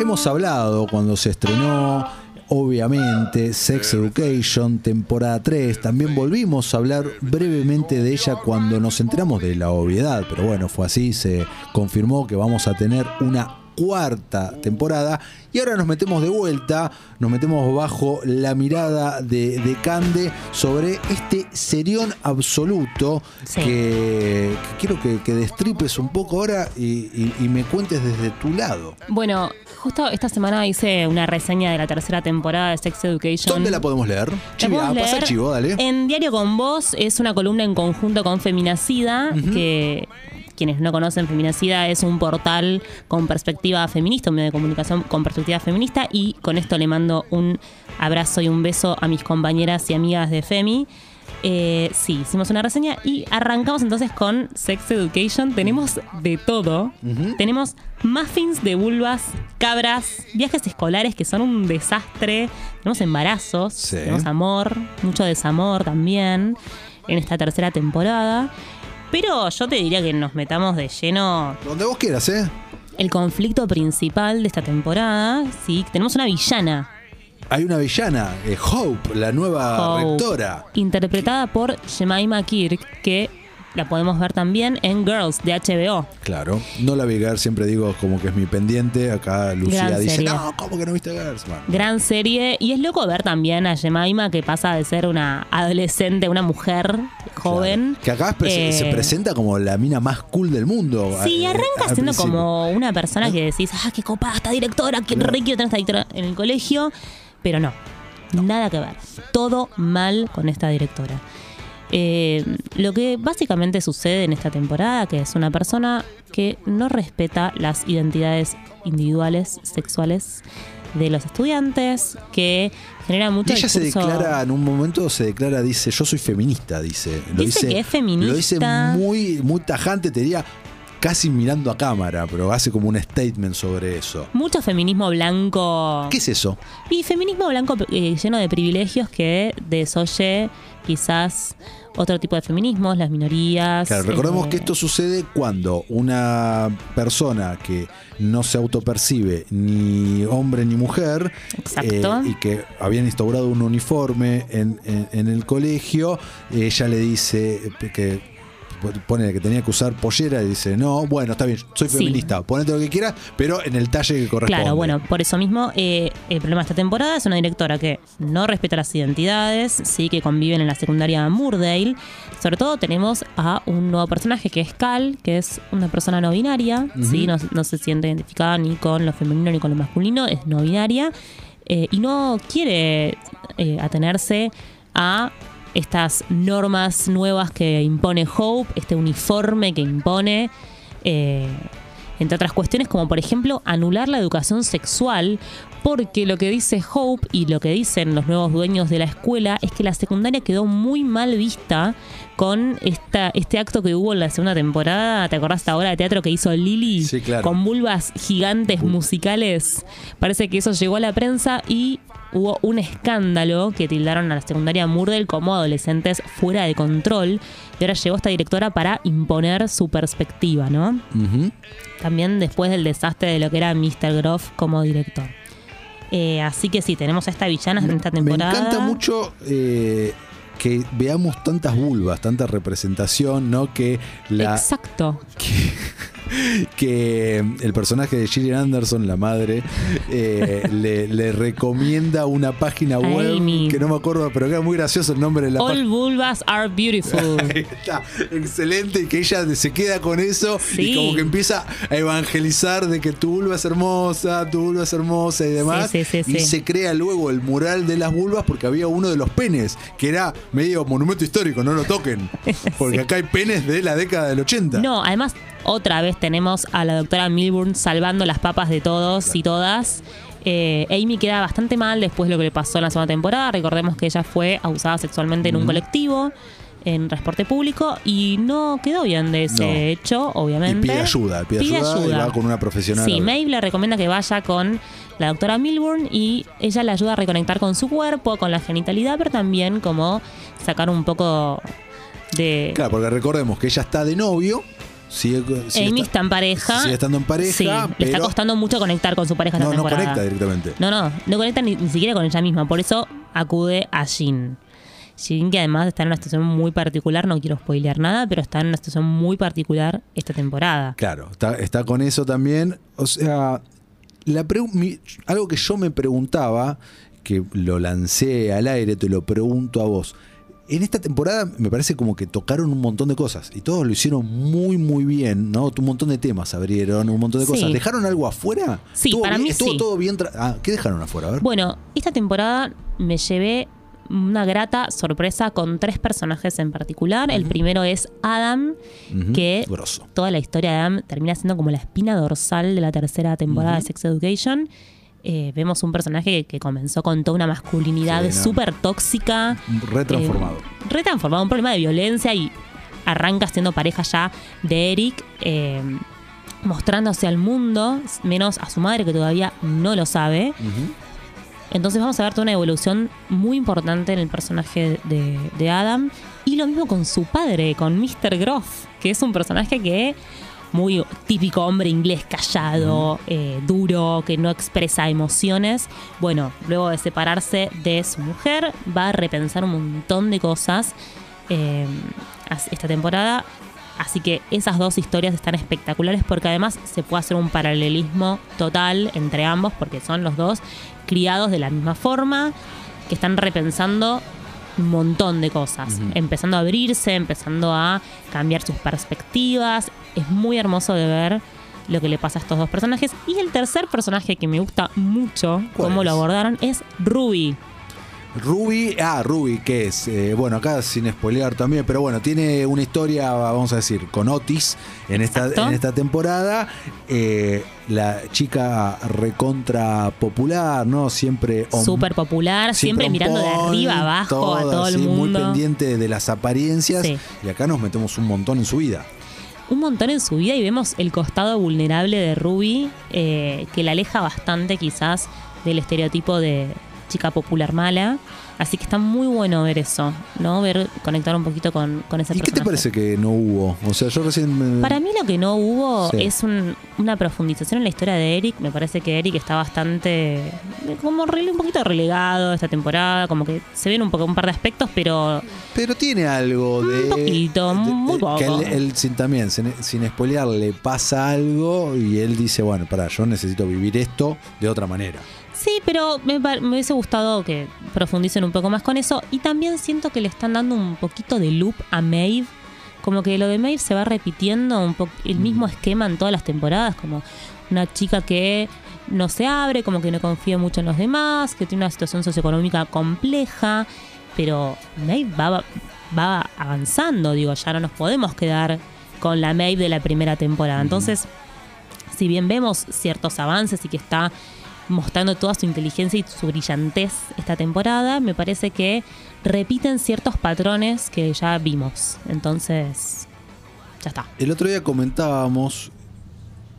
Hemos hablado cuando se estrenó, obviamente, Sex Education, temporada 3. También volvimos a hablar brevemente de ella cuando nos enteramos de la obviedad, pero bueno, fue así, se confirmó que vamos a tener una cuarta temporada y ahora nos metemos de vuelta, nos metemos bajo la mirada de, de Cande sobre este serión absoluto Sí. que, que quiero que, que destripes un poco ahora y, y- y me cuentes desde tu lado. Bueno, justo esta semana hice una reseña de la tercera temporada de Sex Education. ¿Dónde la podemos leer? Podemos pasa leer chivo, dale. En Diario con Vos es una columna en conjunto con Feminacida, que quienes no conocen Feminacida es un portal con perspectiva feminista, un medio de comunicación con perspectiva feminista y con esto le mando un abrazo y un beso a mis compañeras y amigas de Femi. Eh, sí, hicimos una reseña y arrancamos entonces con Sex Education. Tenemos de todo. Tenemos muffins de vulvas, cabras, viajes escolares que son un desastre. Tenemos embarazos, Sí. tenemos amor, mucho desamor también en esta tercera temporada. Pero yo te diría que nos metamos de lleno Donde vos quieras, ¿eh? el conflicto principal de esta temporada. Sí, tenemos una villana. Hay una villana, eh, Hope, la nueva Hope, rectora. Interpretada por Jemima Kirk, que la podemos ver también en Girls de HBO. Claro, no la vi Girls, siempre digo como que es mi pendiente. Acá Lucía Gran dice, serie. no, ¿cómo que no viste Girls? Bueno, Gran serie. Y es loco ver también a Jemima que pasa de ser una adolescente, una mujer joven. claro. Que acá pre- Eh, se presenta como la mina más cool del mundo. Sí, eh, arranca al siendo principio. como una persona que decís, ah, qué copada esta directora, qué Claro. quiero tener esta directora en el colegio. Pero no, nada que ver. Todo mal con esta directora. Eh, lo que básicamente sucede en esta temporada, que es una persona que no respeta las identidades individuales, sexuales de los estudiantes, que genera mucho Y ella se declara, en un momento se declara, dice, yo soy feminista, dice. Lo Dice que es feminista. Lo dice muy, muy tajante, te diría, casi mirando a cámara, pero hace como un statement sobre eso. Mucho feminismo blanco. ¿Qué es eso? Y feminismo blanco eh, lleno de privilegios que desoye quizás otro tipo de feminismos, las minorías. Claro, recordemos eh, que esto sucede cuando una persona que no se autopercibe ni hombre ni mujer eh, y que habían instaurado un uniforme en, en- en el colegio, ella le dice que pone que tenía que usar pollera y dice, no, bueno, está bien, soy Sí. feminista, ponete lo que quieras, pero en el talle que corresponde. Claro, bueno, por eso mismo eh, el problema de esta temporada es una directora que no respeta las identidades, sí que conviven en la secundaria Moordale. Sobre todo tenemos a un nuevo personaje que es Cal, que es una persona no binaria, sí, no, no se siente identificada ni con lo femenino ni con lo masculino, es no binaria eh, y no quiere eh, atenerse a estas normas nuevas que impone Hope, este uniforme que impone. eh, entre otras cuestiones como por ejemplo anular la educación sexual, porque lo que dice Hope y lo que dicen los nuevos dueños de la escuela es que la secundaria quedó muy mal vista con esta, este acto que hubo en la segunda temporada. ¿Te acordás esta obra de teatro que hizo Lily? Sí, claro. Con vulvas gigantes musicales. Parece que eso llegó a la prensa y hubo un escándalo que tildaron a la secundaria Murdel como adolescentes fuera de control. Y ahora llegó esta directora para imponer su perspectiva, ¿no? También después del desastre de lo que era Mr. Groff como director. Eh, así que sí, tenemos a esta villana en esta temporada. Me encanta mucho eh, que veamos tantas vulvas, tanta representación, ¿no? Que la, Exacto. que el personaje de Gillian Anderson, la madre, eh, le, le recomienda una página web Amy. que no me acuerdo, pero que era muy gracioso el nombre de la All página. vulvas are beautiful. Ahí Está excelente y que ella se queda con eso Sí. y como que empieza a evangelizar de que tu vulva es hermosa, tu vulva es hermosa y demás. Sí, sí, sí, y se crea luego el mural de las vulvas porque había uno de los penes que era medio monumento histórico, no lo toquen. Porque acá hay penes de la década del 80. No, además, otra vez tenemos a la doctora Milburn salvando las papas de todos y todas. Eh, Amy queda bastante mal después de lo que le pasó en la segunda temporada. Recordemos que ella fue abusada sexualmente en un colectivo, en transporte público, y no quedó bien de ese No. hecho, Y obviamente. pide ayuda, pide, ayuda, y va con una profesional. Sí. Maeve le recomienda que vaya con la doctora Milburn y ella le ayuda a reconectar con su cuerpo, con la genitalidad, pero también como sacar un poco de... Claro, porque recordemos que ella está de novio Sigue, sigue Amy está en pareja. Sigue estando en pareja, Sí, le está costando mucho conectar con su pareja esta No, no temporada. conecta directamente. No, no, no conecta ni, ni siquiera con ella misma. Por eso acude a Jin. Jin, que además está en una situación muy particular, no quiero spoilear nada, pero está en una situación muy particular esta temporada. Claro, está, está con eso también. O sea, la mi- algo que yo me preguntaba, que lo lancé al aire, te lo pregunto a vos. En esta temporada me parece como que tocaron un montón de cosas y todos lo hicieron muy muy bien, ¿no? Un montón de temas abrieron, un montón de Sí. cosas. ¿Dejaron algo afuera? Sí, ¿Estuvo para bien- mí estuvo sí. todo bien. ah, ¿Qué dejaron afuera? A ver. Bueno, esta temporada me llevé una grata sorpresa con tres personajes en particular. El primero es Adam, que grosso. toda la historia de Adam termina siendo como la espina dorsal de la tercera temporada de Sex Education. Eh, vemos un personaje que comenzó con toda una masculinidad Sí, súper tóxica. Retransformado. eh, retransformado, un problema de violencia y arranca siendo pareja ya de Eric, eh, mostrándose al mundo, menos a su madre que todavía no lo sabe. Entonces vamos a ver toda una evolución muy importante en el personaje de, de Adam. Y lo mismo con su padre, con Mr. Groff, que es un personaje que muy típico hombre inglés callado, eh, duro, que no expresa emociones. Bueno, luego de separarse de su mujer, va a repensar un montón de cosas eh, esta temporada. Así que esas dos historias están espectaculares porque además se puede hacer un paralelismo total entre ambos porque son los dos criados de la misma forma, que están repensando un montón de cosas, empezando a abrirse, empezando a cambiar sus perspectivas. Es muy hermoso de ver lo que le pasa a estos dos personajes. Y el tercer personaje que me gusta mucho, ¿Cuál cómo lo abordaron, es Ruby. Ruby, ah, Ruby, que es, eh, bueno, acá sin spoilear también, pero bueno, tiene una historia, vamos a decir, con Otis en esta, en esta temporada. Eh, la chica recontra popular, ¿no? Siempre Súper popular, siempre, mirando de arriba abajo a todo el así, Muy mundo. pendiente de las apariencias. Sí. Y acá nos metemos un montón en su vida. un montón en su vida y vemos el costado vulnerable de Ruby, eh, que la aleja bastante quizás del estereotipo de chica popular mala. Así que está muy bueno ver eso, ¿no? Ver, conectar un poquito con, con ese ¿Y qué te parece que no hubo? O sea, yo recién... me- Para mí lo que no hubo Sí. es un- una profundización en la historia de Eric. Me parece que Eric está bastante como un poquito relegado esta temporada, como que se ven un poco un par de aspectos, pero Pero tiene algo de. Un poquito, de- muy de- Que poco. él, él sin, también, sin, sin spoilear, le pasa algo y él dice: Bueno, pará, yo necesito vivir esto de otra manera. Sí, pero me, me hubiese gustado que profundicen un poco más con eso. Y también siento que le están dando un poquito de loop a Maeve. Como que lo de Maeve se va repitiendo un poco el mismo esquema en todas las temporadas. Como una chica que no se abre, como que no confía mucho en los demás, que tiene una situación socioeconómica compleja. Pero Maeve va, va avanzando, digo, ya no nos podemos quedar con la Maeve de la primera temporada. Entonces, si bien vemos ciertos avances y que está mostrando toda su inteligencia y su brillantez esta temporada, me parece que repiten ciertos patrones que ya vimos. Entonces, ya está. El otro día comentábamos,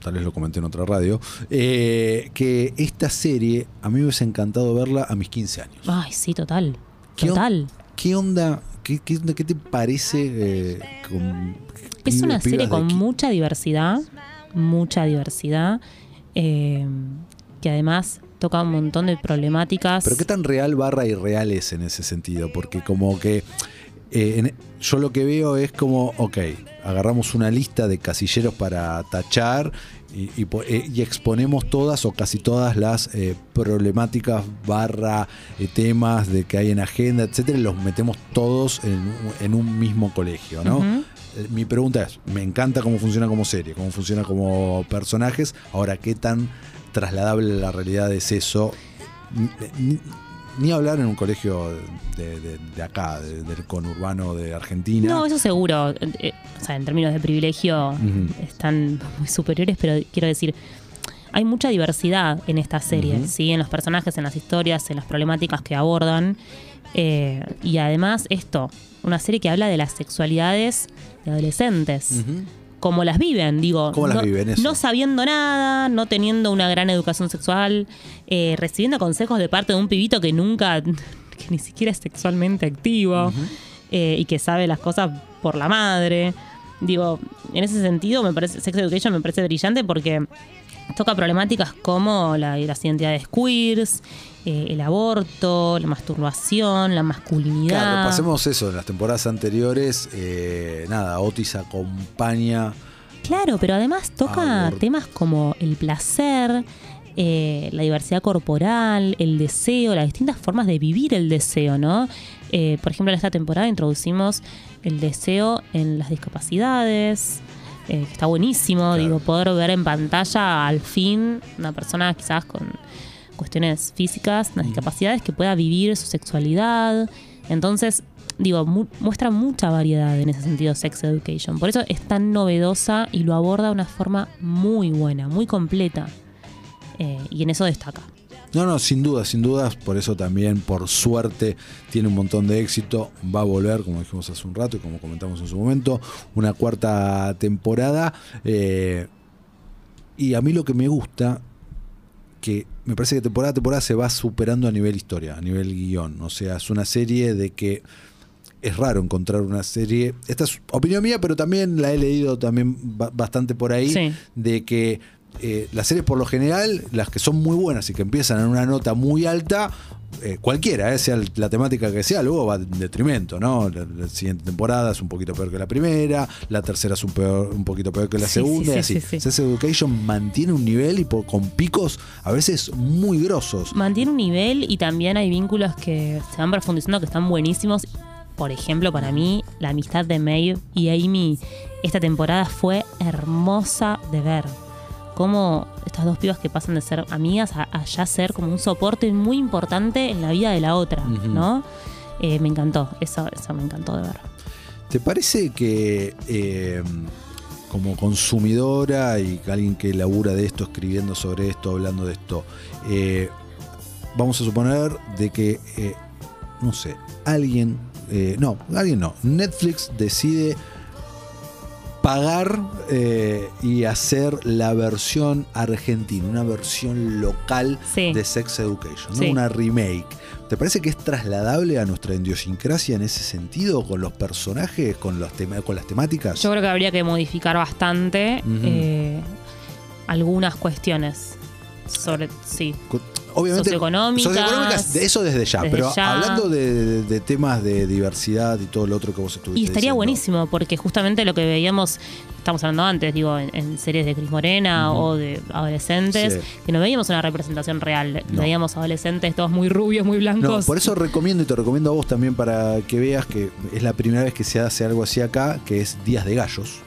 tal vez lo comenté en otra radio, eh, que esta serie a mí me hubiese encantado verla a mis 15 años. Ay, sí, total. ¿Qué on- Total. ¿Qué onda? ¿Qué, qué, onda- qué te parece? eh, con Es una serie con mucha diversidad, mucha diversidad, eh, que además toca un montón de problemáticas. Pero qué tan real barra irreal es en ese sentido, porque como que eh, en- yo lo que veo es como, ok, agarramos una lista de casilleros para tachar y, eh, y exponemos todas o casi todas las eh, problemáticas barra eh, temas de que hay en agenda, etcétera, y los metemos todos en, un- en un mismo colegio, ¿no? Mi pregunta es, me encanta cómo funciona como serie, cómo funciona como personajes, ahora qué tan trasladable a la realidad es eso, Ni- hablar en un colegio de, de- de acá, de- del conurbano de Argentina. No, eso seguro. Eh, o sea, en términos de privilegio están muy superiores, pero quiero decir, hay mucha diversidad en esta serie. ¿sí? En los personajes, en las historias, en las problemáticas que abordan. Eh, y además esto, una serie que habla de las sexualidades de adolescentes. Ujú. Cómo las viven, digo. ¿Cómo las no, viven? Eso. no sabiendo nada, no teniendo una gran educación sexual, eh, recibiendo consejos de parte de un pibito que nunca, que ni siquiera es sexualmente activo eh, y que sabe las cosas por la madre. digo, en ese sentido, me parece, Sex Education me parece brillante porque toca problemáticas como la, las identidades queers, eh, el aborto, la masturbación, la masculinidad. Claro, pasemos eso, en las temporadas anteriores, eh, nada, Otis acompaña. Claro, pero además toca temas como el placer, eh, la diversidad corporal, el deseo, las distintas formas de vivir el deseo, ¿no? Por ejemplo, en esta temporada introducimos el deseo en las discapacidades, eh, que está buenísimo, Claro. digo, poder ver en pantalla al fin una persona quizás con cuestiones físicas, unas discapacidades, que pueda vivir su sexualidad. Entonces, digo, mu- muestra mucha variedad en ese sentido Sex Education. Por eso es tan novedosa y lo aborda de una forma muy buena, muy completa. Eh, y en eso destaca. No, no, sin duda, sin dudas, por eso también, por suerte, tiene un montón de éxito. Va a volver, como dijimos hace un rato y como comentamos en su momento, una cuarta temporada. eh, y a mí lo que me gusta, que me parece que temporada a temporada se va superando a nivel historia, a nivel guion. O sea, es una serie de que es raro encontrar una serie. Esta es opinión mía, pero también la he leído también ba- bastante por ahí. Sí. De que eh, las series, por lo general, las que son muy buenas y que empiezan en una nota muy alta, eh, cualquiera, eh, sea la temática que sea, luego va en detrimento, ¿no? La, la siguiente temporada es un poquito peor que la primera, la tercera es un, peor, un poquito peor que la Sí, segunda, sí, y sí, así. sí, sí. Sex Education mantiene un nivel y por- con picos a veces muy grosos. Mantiene un nivel y también hay vínculos que se van profundizando que están buenísimos. Por ejemplo, para mí, la amistad de Maeve y Amy esta temporada fue hermosa de ver. Cómo estas dos pibas que pasan de ser amigas a, a ya ser como un soporte muy importante en la vida de la otra. ¿no? Eh, me encantó, eso, eso me encantó de ver. ¿Te parece que eh, como consumidora y alguien que labura de esto, escribiendo sobre esto, hablando de esto, eh, vamos a suponer de que, no sé, alguien, no, alguien no, Netflix decide pagar eh, y hacer la versión argentina, una versión local Sí. de Sex Education, ¿no? Sí. una remake. ¿Te parece que es trasladable a nuestra idiosincrasia en ese sentido, con los personajes, con, los con las temáticas? Yo creo que habría que modificar bastante eh, algunas cuestiones. Sobre, sí. Obviamente, socioeconómicas. socioeconómicas, de eso desde ya, desde pero ya. hablando de, temas de diversidad y todo lo otro que vos estuviste Y estaría diciendo. buenísimo, porque justamente lo que veíamos, estamos hablando antes, digo, en, en series de Cris Morena o de adolescentes, Sí. que no veíamos una representación real. No. Veíamos adolescentes todos muy rubios, muy No, blancos. por eso recomiendo y te recomiendo a vos también para que veas que es la primera vez que se hace algo así acá, que es Días de Gallos.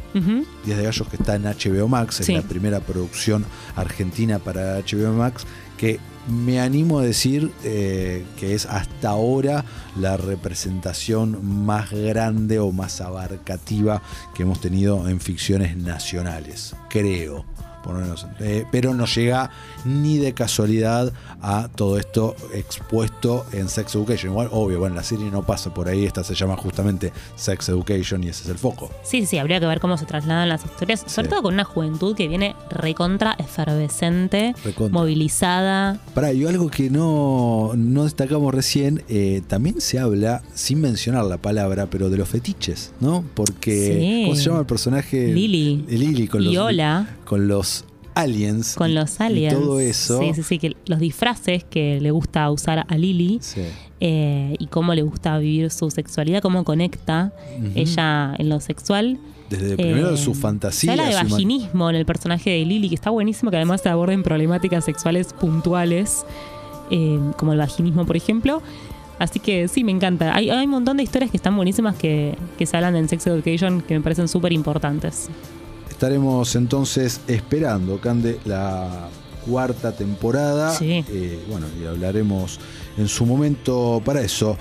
Días de Gallos que está en HBO Max, es Sí. la primera producción argentina para HBO Max, que me animo a decir eh, que es hasta ahora la representación más grande o más abarcativa que hemos tenido en ficciones nacionales, creo. Eh, pero no llega ni de casualidad a todo esto expuesto en Sex Education. Igual, obvio, bueno, la serie no pasa por ahí, esta se llama justamente Sex Education y ese es el foco. Sí, sí, habría que ver cómo se trasladan las historias, sobre Sí. todo con una juventud que viene recontra efervescente, Recontra. movilizada. Pará, y algo que no, no destacamos recién, eh, también se habla, sin mencionar la palabra, pero de los fetiches, ¿no? Porque, Sí. ¿cómo se llama el personaje? Lily. Eh, Lily con los, Y Ola. Con los aliens. Con y- los y aliens. todo eso. Sí, sí, sí, que los disfraces que le gusta usar a Lily Sí. eh, y cómo le gusta vivir su sexualidad, cómo conecta ella en lo sexual. Desde primero Eh, su fantasía. Habla de vaginismo en el personaje de Lily, que está buenísimo, que además se aborden problemáticas sexuales puntuales, eh, como el vaginismo, por ejemplo. Así que sí, me encanta. Hay, hay un montón de historias que están buenísimas que, que se hablan en Sex Education que me parecen súper importantes. Estaremos entonces esperando, Cande, la cuarta temporada. Sí. Eh, bueno, y hablaremos en su momento para eso.